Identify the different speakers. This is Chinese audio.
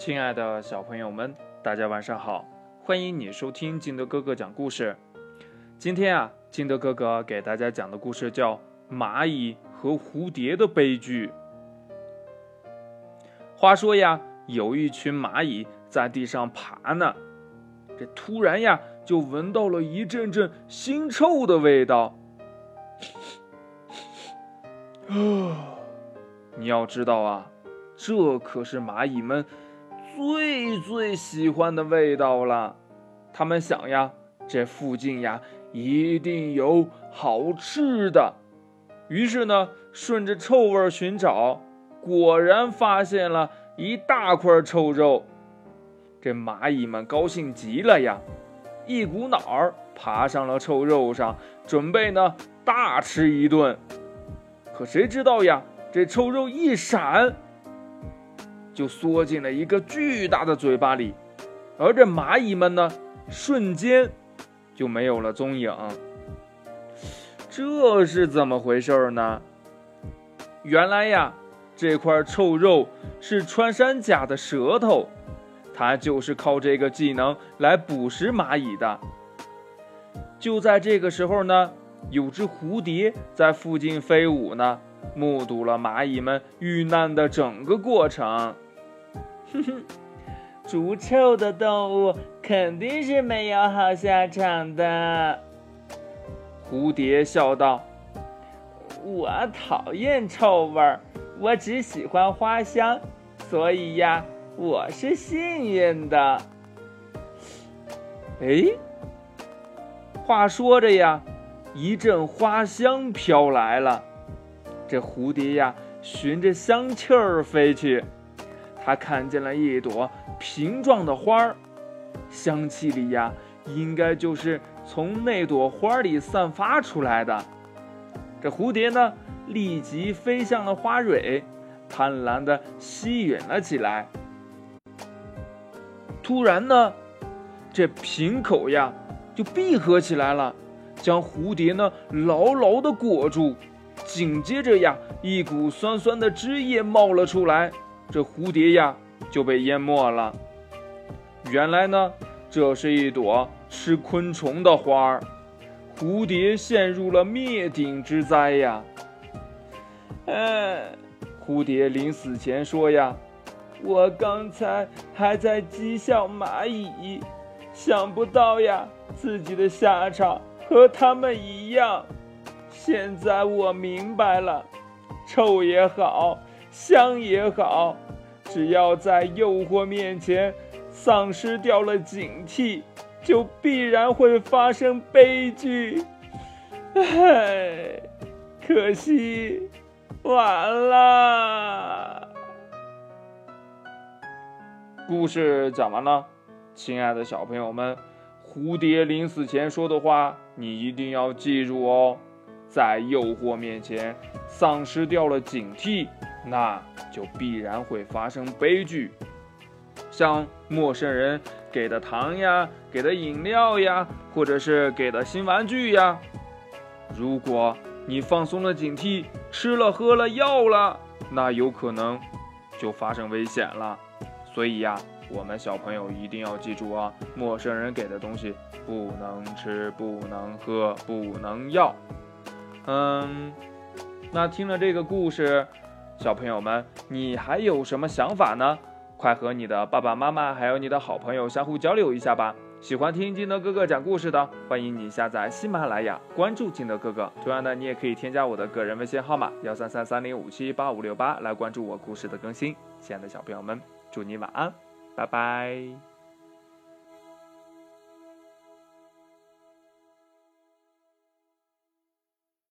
Speaker 1: 亲爱的小朋友们，大家晚上好！欢迎你收听金德哥哥讲故事。今天啊，金德哥哥给大家讲的故事叫《蚂蚁和蝴蝶的悲剧》。话说呀，有一群蚂蚁在地上爬呢，这突然呀，就闻到了一阵阵腥臭的味道。啊，你要知道啊，这可是蚂蚁们最最喜欢的味道了。他们想呀，这附近呀一定有好吃的。于是呢，顺着臭味寻找，果然发现了一大块臭肉。这蚂蚁们高兴极了呀，一股脑儿爬上了臭肉上，准备呢大吃一顿。可谁知道呀？这臭肉一闪，就缩进了一个巨大的嘴巴里，而这蚂蚁们呢，瞬间就没有了踪影。这是怎么回事呢？原来呀，这块臭肉是穿山甲的舌头，它就是靠这个技能来捕食蚂蚁的。就在这个时候呢。有只蝴蝶在附近飞舞呢，目睹了蚂蚁们遇难的整个过程。
Speaker 2: 哼哼，逐臭的动物肯定是没有好下场的。
Speaker 1: 蝴蝶笑道：“
Speaker 2: 我讨厌臭味儿，我只喜欢花香，所以呀，我是幸运的。”
Speaker 1: 哎，话说着呀。一阵花香飘来了，这蝴蝶呀，循着香气儿飞去，它看见了一朵瓶状的花儿，香气里呀，应该就是从那朵花里散发出来的。这蝴蝶呢，立即飞向了花蕊，贪婪地吸吮了起来。突然呢，这瓶口呀，就闭合起来了。将蝴蝶呢牢牢地裹住，紧接着呀，一股酸酸的汁液冒了出来，这蝴蝶呀就被淹没了。原来呢，这是一朵吃昆虫的花儿，蝴蝶陷入了灭顶之灾呀。
Speaker 2: 哎，
Speaker 1: 蝴蝶临死前说呀：“
Speaker 2: 我刚才还在讥笑蚂蚁，想不到呀，自己的下场。”和他们一样，现在我明白了，臭也好，香也好，只要在诱惑面前丧失掉了警惕，就必然会发生悲剧。唉，可惜，完了。
Speaker 1: 故事讲完了，亲爱的小朋友们。蝴蝶临死前说的话，你一定要记住哦。在诱惑面前丧失掉了警惕，那就必然会发生悲剧。像陌生人给的糖呀、给的饮料呀，或者是给的新玩具呀，如果你放松了警惕，吃了喝了药了，那有可能就发生危险了。所以呀。我们小朋友一定要记住啊！陌生人给的东西不能吃、不能喝、不能要。嗯，那听了这个故事，小朋友们，你还有什么想法呢？快和你的爸爸妈妈还有你的好朋友相互交流一下吧！喜欢听金德哥哥讲故事的，欢迎你下载喜马拉雅，关注金德哥哥。同样的，你也可以添加我的个人微信号码幺三三三零五七八五六八来关注我故事的更新。亲爱的小朋友们，祝你晚安。拜拜。